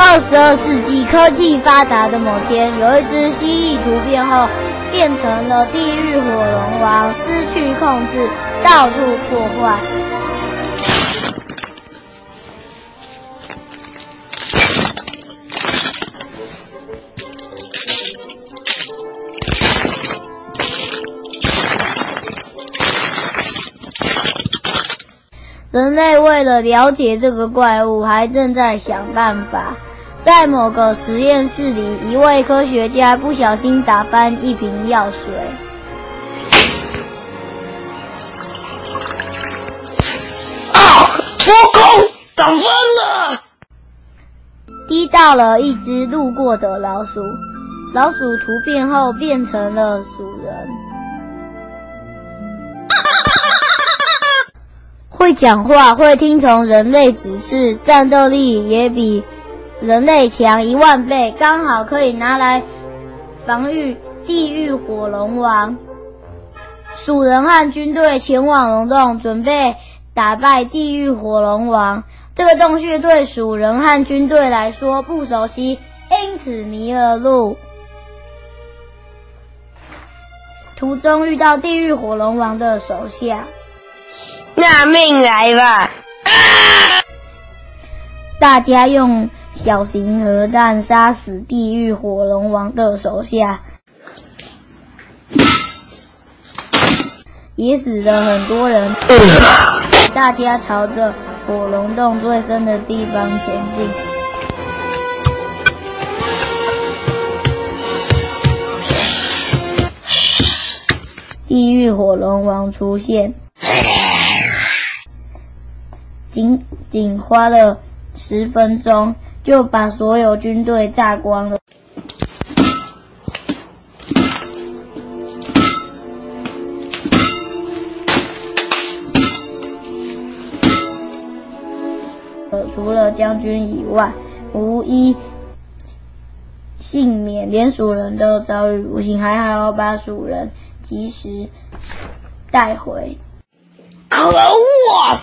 二十二世纪科技发达的某天，有一只蜥蜴突变后变成了地狱火龙王，失去控制，到处破坏。人类为了了解这个怪物，还正在想办法。在某个实验室里，一位科学家不小心打翻一瓶药水，啊！糟糕，打翻了！滴到了一只路过的老鼠。老鼠突变后变成了鼠人。会讲话，会听从人类指示，战斗力也比人类强一万倍，刚好可以拿来防御地狱火龙王。鼠人和军队前往龙洞，准备打败地狱火龙王。这个洞穴对鼠人和军队来说不熟悉，因此迷了路。途中遇到地狱火龙王的手下。拿命来吧！大家用小型核弹杀死地狱火龙王的手下，也死了很多人。大家朝着火龙洞最深的地方前进。地狱火龙王出现。仅仅花了十分钟，就把所有军队炸光了。除了将军以外，无一幸免，连蜀人都遭遇不幸，还好把蜀人及时带回。可恶！啊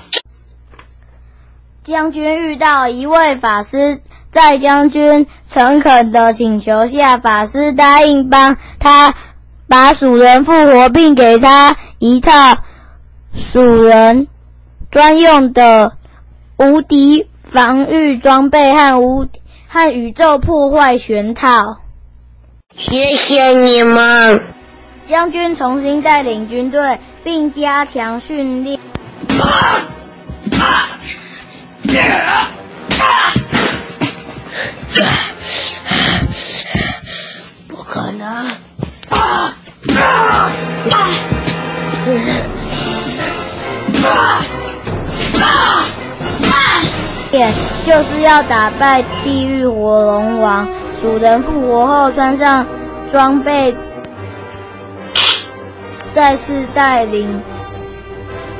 将军遇到一位法师，在将军诚恳的请求下，法师答应帮他把鼠人复活，并给他一套鼠人专用的无敌防御装备和无和宇宙破坏全套。谢谢你们！将军重新带领军队，并加强训练。不可能！也就是要打败地狱火龙王。主人复活后，穿上装备，再次带领。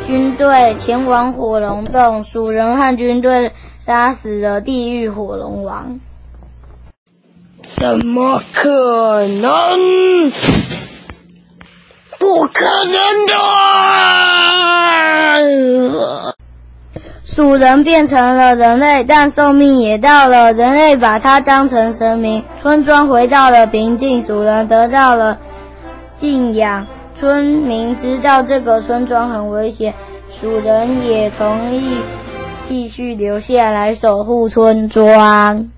军队前往火龙洞，蜀人和军队杀死了地狱火龙王。怎么可能？不可能的！蜀人变成了人类，但寿命也到了，人类把他当成神明。村庄回到了平静，蜀人得到了敬仰。村民知道这个村庄很危险，鼠人也同意继续留下来守护村庄。